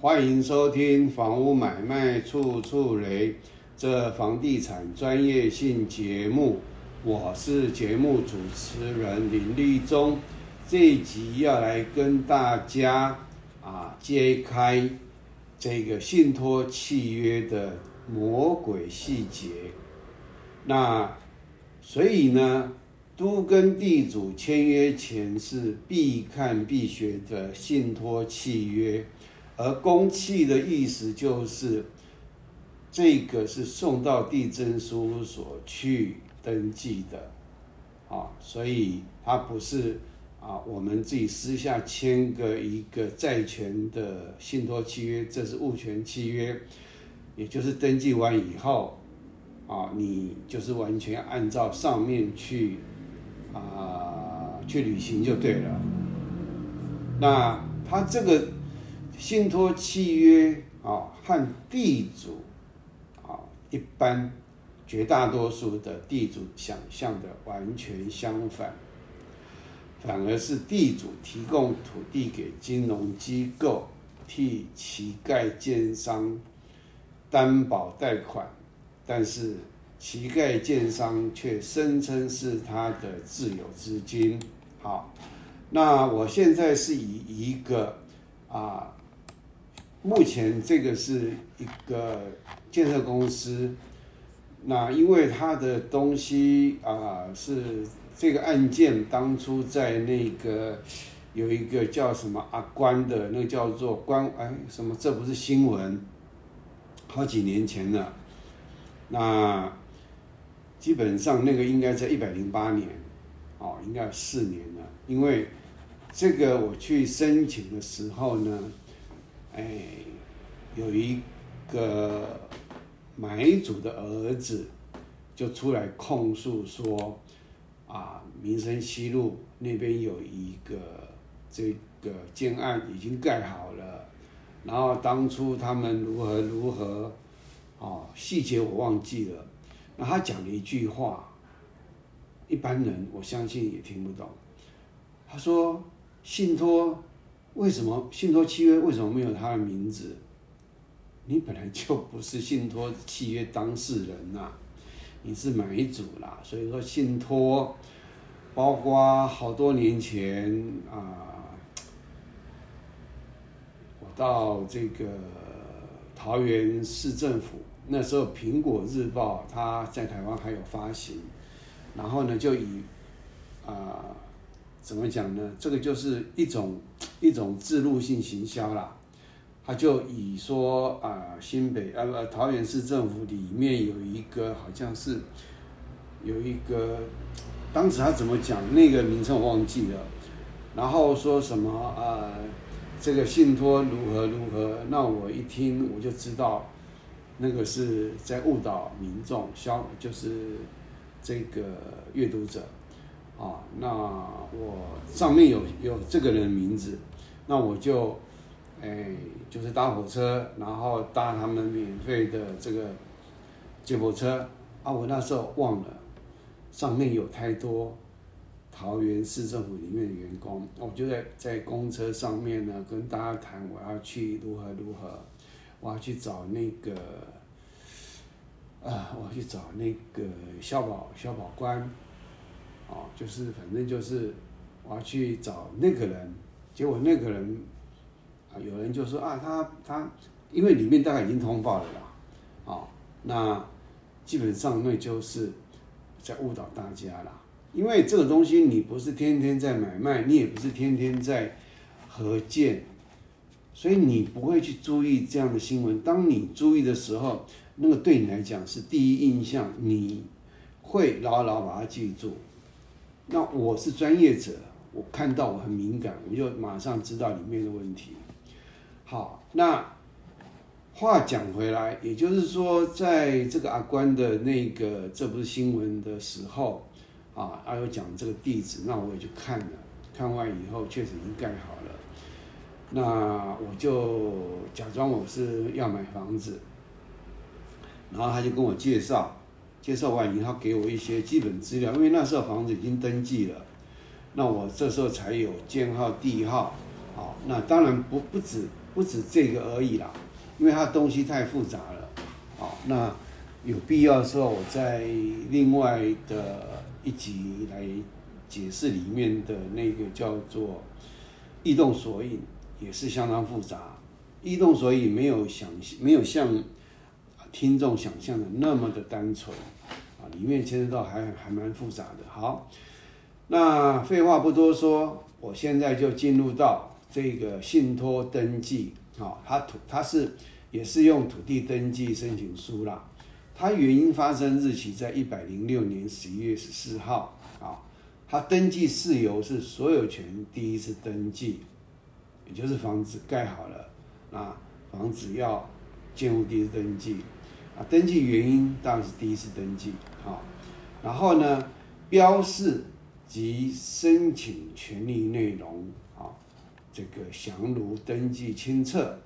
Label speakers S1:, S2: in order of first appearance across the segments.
S1: 欢迎收听《房屋买卖处处雷》这房地产专业性节目，我是节目主持人林立忠。这一集要来跟大家啊揭开这个信托契约的魔鬼细节。那所以呢，都跟地主签约前是必看必学的信托契约。而公契的意思就是，这个是送到地震事务所去登记的，啊，所以它不是啊，我们自己私下签个一个债权的信托契约，这是物权契约，也就是登记完以后，啊，你就是完全按照上面去啊去履行就对了。那它这个。信托契约啊，和地主啊，一般绝大多数的地主想象的完全相反，反而是地主提供土地给金融机构，替乞丐建商担保贷款，但是乞丐建商却声称是他的自有资金。好，那我现在是以一个啊。目前这个是一个建设公司，那因为他的东西啊是这个案件当初在那个有一个叫什么阿关的那个叫做关哎什么这不是新闻，好几年前了，那基本上那个应该在一百零八年，哦应该四年了，因为这个我去申请的时候呢。哎，有一个买主的儿子就出来控诉说，啊，民生西路那边有一个这个建案已经盖好了，然后当初他们如何如何，哦，细节我忘记了。那他讲了一句话，一般人我相信也听不懂。他说信托。为什么信托契约为什么没有他的名字？你本来就不是信托契约当事人呐，你是买主啦。所以说信托，包括好多年前啊，我到这个桃园市政府，那时候《苹果日报》它在台湾还有发行，然后呢就以啊。怎么讲呢？这个就是一种一种自入性行销啦。他就以说啊，新北啊不桃园市政府里面有一个好像是有一个，当时他怎么讲那个名称我忘记了。然后说什么啊，这个信托如何如何？那我一听我就知道，那个是在误导民众，消就是这个阅读者。啊，那我上面有有这个人名字，那我就，哎，就是搭火车，然后搭他们免费的这个接驳车。啊，我那时候忘了，上面有太多桃园市政府里面的员工，我就在在公车上面呢，跟大家谈我要去如何如何，我要去找那个，啊，我要去找那个消保消保官。哦，就是反正就是我要去找那个人，结果那个人啊，有人就说啊，他他因为里面大概已经通报了啦，哦，那基本上那就是在误导大家啦。因为这个东西你不是天天在买卖，你也不是天天在合建，所以你不会去注意这样的新闻。当你注意的时候，那个对你来讲是第一印象，你会牢牢把它记住。那我是专业者，我看到我很敏感，我就马上知道里面的问题。好，那话讲回来，也就是说，在这个阿关的那个这不是新闻的时候，啊，他有讲这个地址，那我也就看了，看完以后确实已经盖好了。那我就假装我是要买房子，然后他就跟我介绍。介绍完以后，给我一些基本资料，因为那时候房子已经登记了，那我这时候才有建号、地号，好，那当然不不止不止这个而已啦，因为它东西太复杂了。好，那有必要的时候，我在另外的一集来解释里面的那个叫做异动索引，也是相当复杂。异动索引没有想没有像听众想象的那么的单纯，里面牵涉到还还蛮复杂的。好，那废话不多说，我现在就进入到这个信托登记。好，它土它是也是用土地登记申请书啦。它原因发生日期在一百零六年十一月十四号。啊，它登记事由是所有权第一次登记，也就是房子盖好了，啊，房子要建物第一次登记。啊，登记原因当然是第一次登记。啊，然后呢，标示及申请权利内容啊。这个详如登记清册，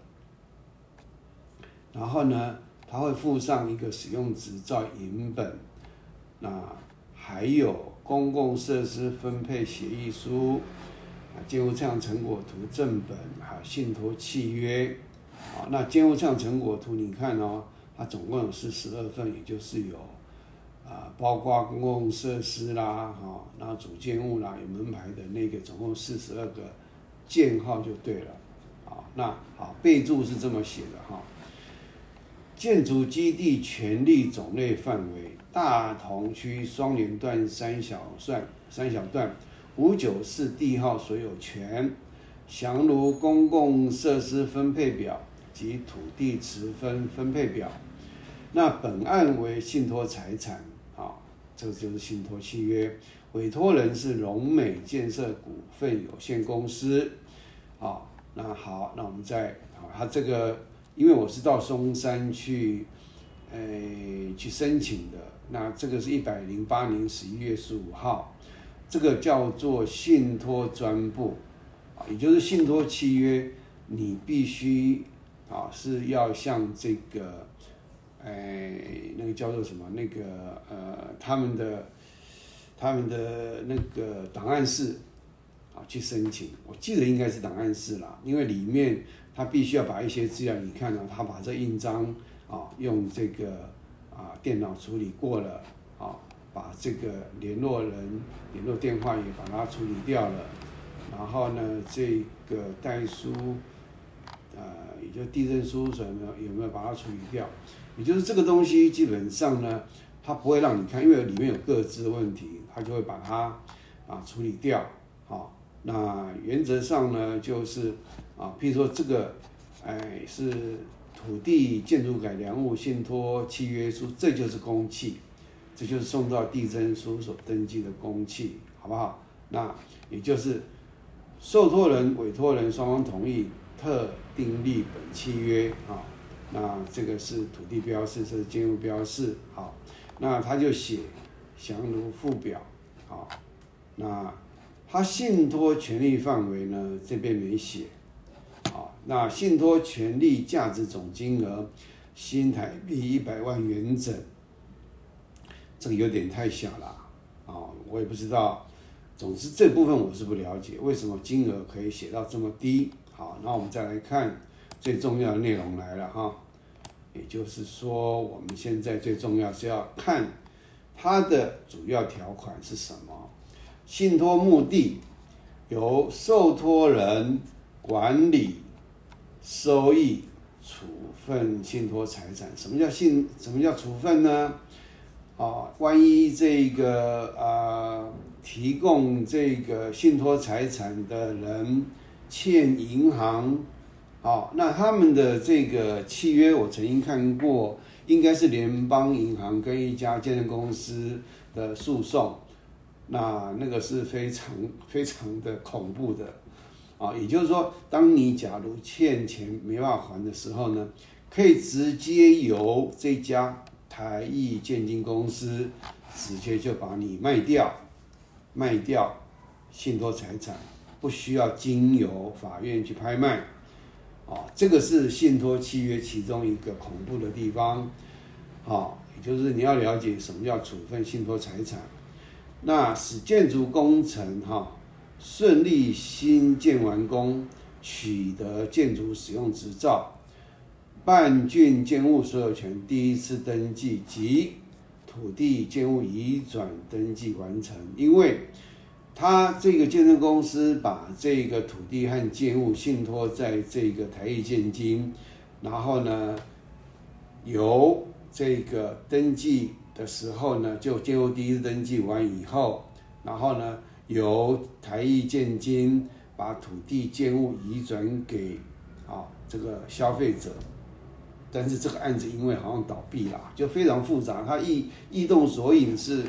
S1: 然后呢，他会附上一个使用执照影本，那还有公共设施分配协议书，啊，建物项成果图正本，还有信托契约，啊，那建物项成果图你看哦，它总共有四十二份，也就是有啊，包括公共设施啦，哈，然后主建物啦，有门牌的那个，总共四十二个。建号就对了，啊，那好，备注是这么写的哈。建筑基地权利种类范围：大同区双连段三小段三小段五九四地号所有权，详如公共设施分配表及土地持分分配表。那本案为信托财产，这就是信托契约。委托人是荣美建设股份有限公司。好，那好，那我们再啊，他这个，因为我是到松山去，诶，去申请的，那这个是一百零八年十一月十五号，这个叫做信托专部，啊，也就是信托契约，你必须啊是要向这个，诶，那个叫做什么，那个呃，他们的，他们的那个档案室。啊，去申请，我记得应该是档案室啦，因为里面他必须要把一些资料，你看到他把这印章啊，用这个啊电脑处理过了，啊，把这个联络人联络电话也把它处理掉了，然后呢，这个代书，呃，也就地震书什么有没有把它处理掉？也就是这个东西基本上呢，它不会让你看，因为里面有各自问题，它就会把它啊处理掉，好。那原则上呢，就是啊，譬如说这个，哎，是土地建筑改良物信托契约书，这就是公契，这就是送到地震书所登记的公契，好不好？那也就是受托人、委托人双方同意特订立本契约啊，那这个是土地标示，是建筑标示，好，那他就写详如附表，好，那。他信托权利范围呢？这边没写，啊，那信托权利价值总金额新台币一百万元整，这个有点太小了，啊，我也不知道，总之这部分我是不了解，为什么金额可以写到这么低？好，那我们再来看最重要的内容来了哈，也就是说，我们现在最重要是要看它的主要条款是什么。信托目的由受托人管理、收益、处分信托财产。什么叫信？什么叫处分呢？啊，万一这个啊提供这个信托财产的人欠银行，啊，那他们的这个契约我曾经看过，应该是联邦银行跟一家建设公司的诉讼。那那个是非常 非常的恐怖的，啊，也就是说，当你假如欠钱没办法还的时候呢，可以直接由这家台艺建金公司直接就把你卖掉，卖掉信托财产，不需要经由法院去拍卖，啊，这个是信托契约其中一个恐怖的地方，好，也就是你要了解什么叫处分信托财产。那使建筑工程哈顺利新建完工，取得建筑使用执照，办竣建物所有权第一次登记及土地建物移转登记完成。因为他这个建设公司把这个土地和建物信托在这个台艺建金，然后呢，由这个登记的时候呢，就建物第一次登记完以后，然后呢，由台艺建金。把土地建物移转给啊这个消费者，但是这个案子因为好像倒闭了，就非常复杂。它异异动索引是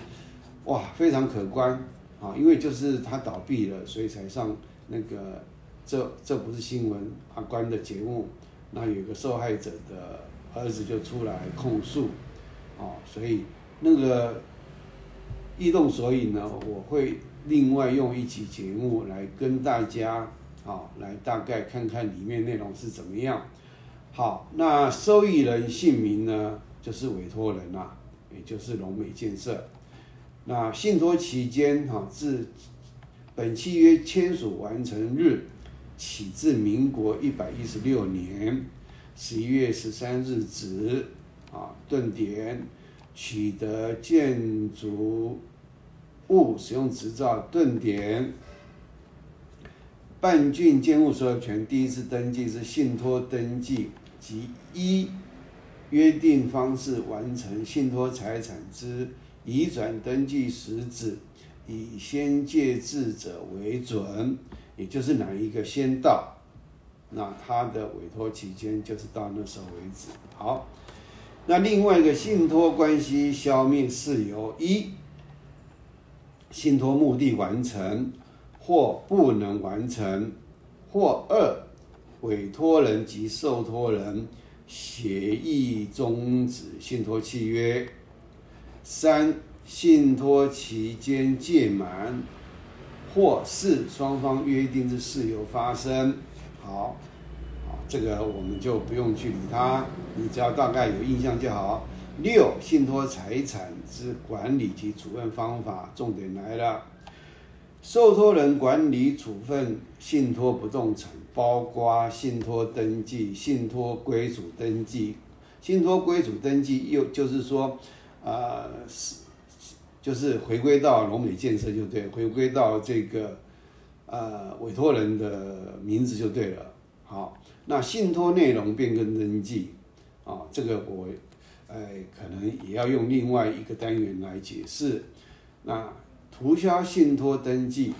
S1: 哇非常可观啊，因为就是它倒闭了，所以才上那个这这不是新闻阿关的节目。那有个受害者的儿子就出来控诉啊，所以那个异动索引呢，我会。另外用一期节目来跟大家啊，来大概看看里面内容是怎么样。好，那受益人姓名呢，就是委托人呐，也就是龙美建设。那信托期间哈，自本契约签署完成日起至民国一百一十六年十一月十三日止啊，顿点取得建筑。物使用执照顿点，办竣建物所有权第一次登记是信托登记及依约定方式完成信托财产之移转登记时止，以先借制者为准，也就是哪一个先到，那他的委托期间就是到那时候为止。好，那另外一个信托关系消灭事由一。信托目的完成或不能完成，或二委托人及受托人协议终止信托契约；三信托期间届满，或是双方约定之事由发生。好，好，这个我们就不用去理它，你只要大概有印象就好。六、信托财产之管理及处分方法，重点来了。受托人管理处分信托不动产，包括信托登记、信托归属登记。信托归属登记又就是说，呃，是就是回归到龙美建设就对，回归到这个呃委托人的名字就对了。好，那信托内容变更登记啊，这个我。哎，可能也要用另外一个单元来解释。那涂销信托登记、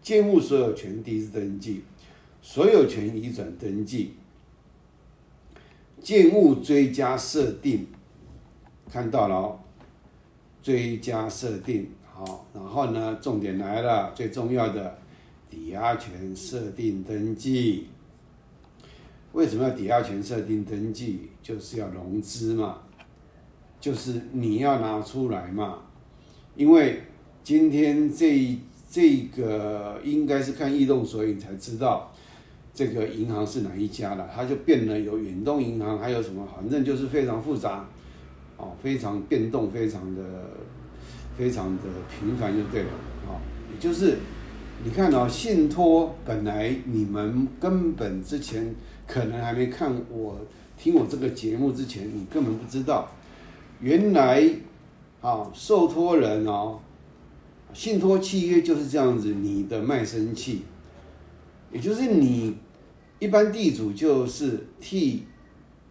S1: 建物所有权第一次登记、所有权移转登记、建物追加设定，看到了哦，追加设定好，然后呢，重点来了，最重要的抵押权设定登记。为什么要抵押权设定登记？就是要融资嘛，就是你要拿出来嘛。因为今天这这个应该是看异动索引才知道这个银行是哪一家了，它就变了有远东银行，还有什么，反正就是非常复杂，哦，非常变动，非常的非常的频繁就对了，啊，也就是你看哦，信托本来你们根本之前。可能还没看我听我这个节目之前，你根本不知道，原来啊受托人哦，信托契约就是这样子，你的卖身契，也就是你一般地主就是替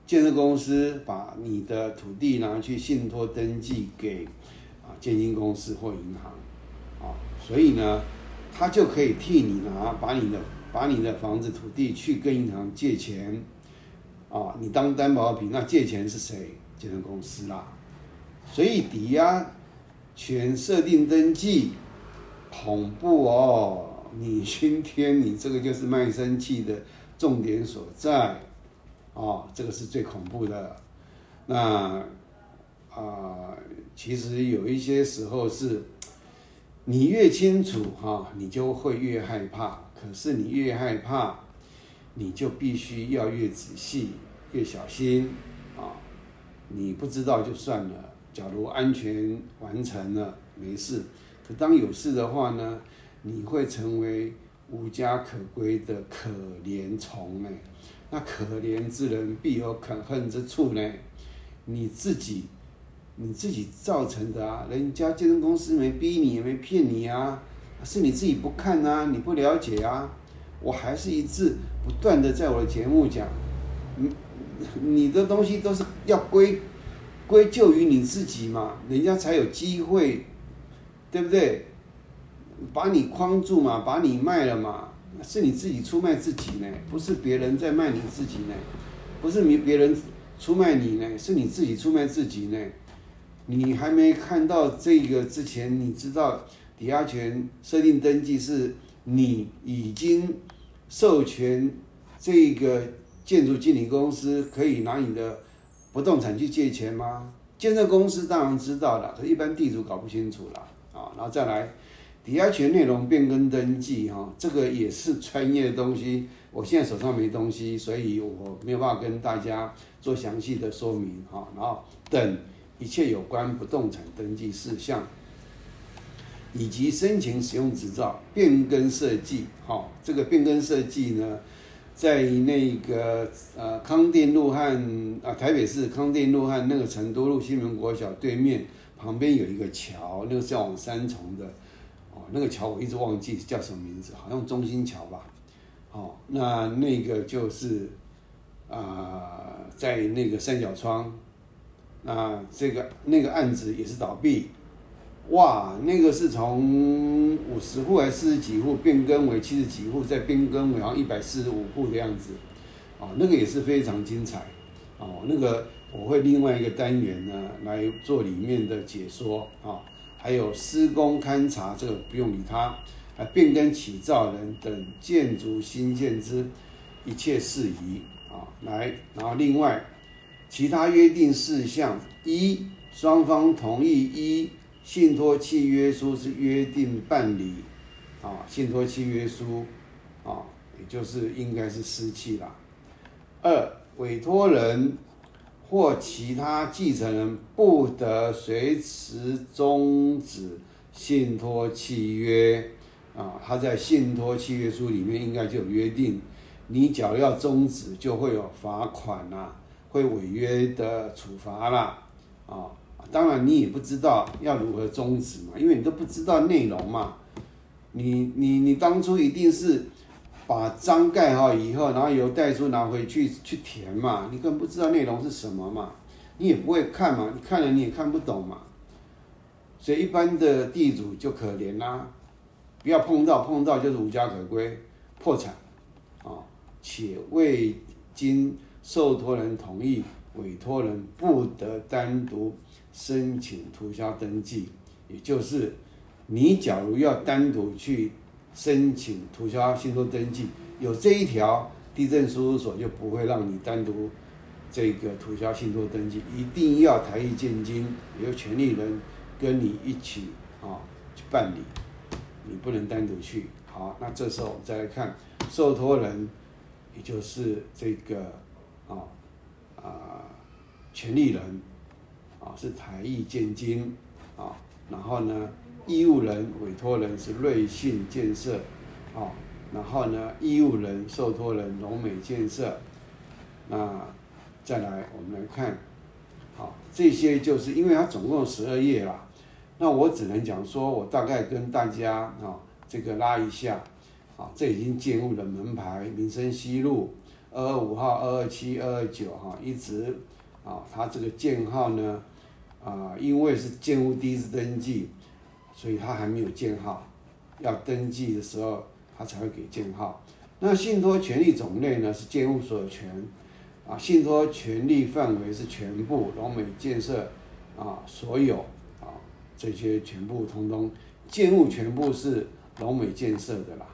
S1: 建设公司把你的土地拿去信托登记给啊建金公司或银行啊，所以呢，他就可以替你拿把你的。把你的房子、土地去跟银行借钱，啊，你当担保品，那借钱是谁？建设公司啦。所以抵押权设定登记，恐怖哦！你今天你这个就是卖身契的重点所在，啊，这个是最恐怖的。那啊，其实有一些时候是，你越清楚哈，你就会越害怕。可是你越害怕，你就必须要越仔细、越小心啊！你不知道就算了，假如安全完成了，没事。可当有事的话呢？你会成为无家可归的可怜虫呢。那可怜之人必有可恨之处呢？你自己，你自己造成的啊！人家健身公司没逼你，也没骗你啊，是你自己不看啊，你不了解啊。我还是一直不断的在我的节目讲，你你的东西都是要归归咎于你自己嘛，人家才有机会，对不对？把你框住嘛，把你卖了嘛。是你自己出卖自己呢，不是别人在卖你自己呢，不是你别人出卖你呢，是你自己出卖自己呢。你还没看到这个之前，你知道抵押权设定登记是你已经授权这个建筑经理公司可以拿你的不动产去借钱吗？建设公司当然知道了，可一般地主搞不清楚了啊。然后再来。抵押权内容变更登记，哈，这个也是专业的东西。我现在手上没东西，所以我没有办法跟大家做详细的说明，哈。然后等一切有关不动产登记事项，以及申请使用执照变更设计，哈，这个变更设计呢，在那个呃康定路和啊台北市康定路和那个成都路新民国小对面旁边有一个桥，那个是要往三重的。哦那个桥我一直忘记叫什么名字，好像中心桥吧。哦，那那个就是啊，在那个三角窗，那这个那个案子也是倒闭。哇，那个是从五十户还是四十几户变更为七十几户，再变更为好像一百四十五户的样子。哦，那个也是非常精彩。哦，那个我会另外一个单元呢来做里面的解说啊。还有施工勘察，这个不用理他，啊变更起造人等建筑新建之一切事宜啊，来，然后另外其他约定事项，一双方同意一信托契约书是约定办理啊，信托契约书啊，也就是应该是失契了。二委托人。或其他继承人不得随时终止信托契约啊！他在信托契约书里面应该就有约定，你假如要终止，就会有罚款啦，会违约的处罚啦啊！当然你也不知道要如何终止嘛，因为你都不知道内容嘛，你你你当初一定是。把章盖好以后，然后由代书拿回去去填嘛，你根本不知道内容是什么嘛，你也不会看嘛，你看了你也看不懂嘛，所以一般的地主就可怜啦，不要碰到，碰到就是无家可归，破产，啊，且未经受托人同意，委托人不得单独申请涂销登记，也就是你假如要单独去。申请涂销信托登记有这一条，地震事务所就不会让你单独这个涂销信托登记，一定要台艺建金有权利人跟你一起啊去办理，你不能单独去。好，那这时候我们再来看受托人，也就是这个啊啊权利人啊是台艺建金啊，然后呢？义务人、委托人是瑞信建设，啊，然后呢，义务人、受托人龙美建设，那再来我们来看，好，这些就是因为它总共十二页啦，那我只能讲说，我大概跟大家啊这个拉一下，啊，这已经建物的门牌，民生西路二二五号、二二七、二二九哈，一直啊，它这个建号呢，啊，因为是建物第一次登记。所以他还没有建号，要登记的时候他才会给建号。那信托权利种类呢是建物所有权，啊，信托权利范围是全部龙美建设啊所有啊这些全部通通建物全部是龙美建设的啦，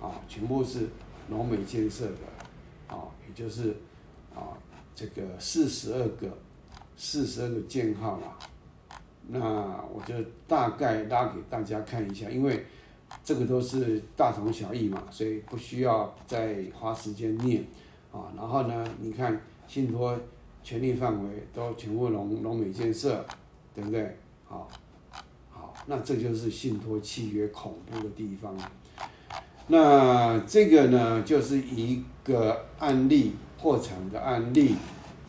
S1: 啊，全部是龙美建设的，啊，也就是啊这个四十二个四十二个建号啦。那我就大概拉给大家看一下，因为这个都是大同小异嘛，所以不需要再花时间念啊。然后呢，你看信托权利范围都全部龙龙美建设，对不对？好，好，那这就是信托契约恐怖的地方。那这个呢，就是一个案例破产的案例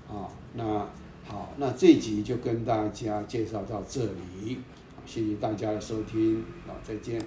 S1: 啊。那好，那这集就跟大家介绍到这里，谢谢大家的收听，好，再见。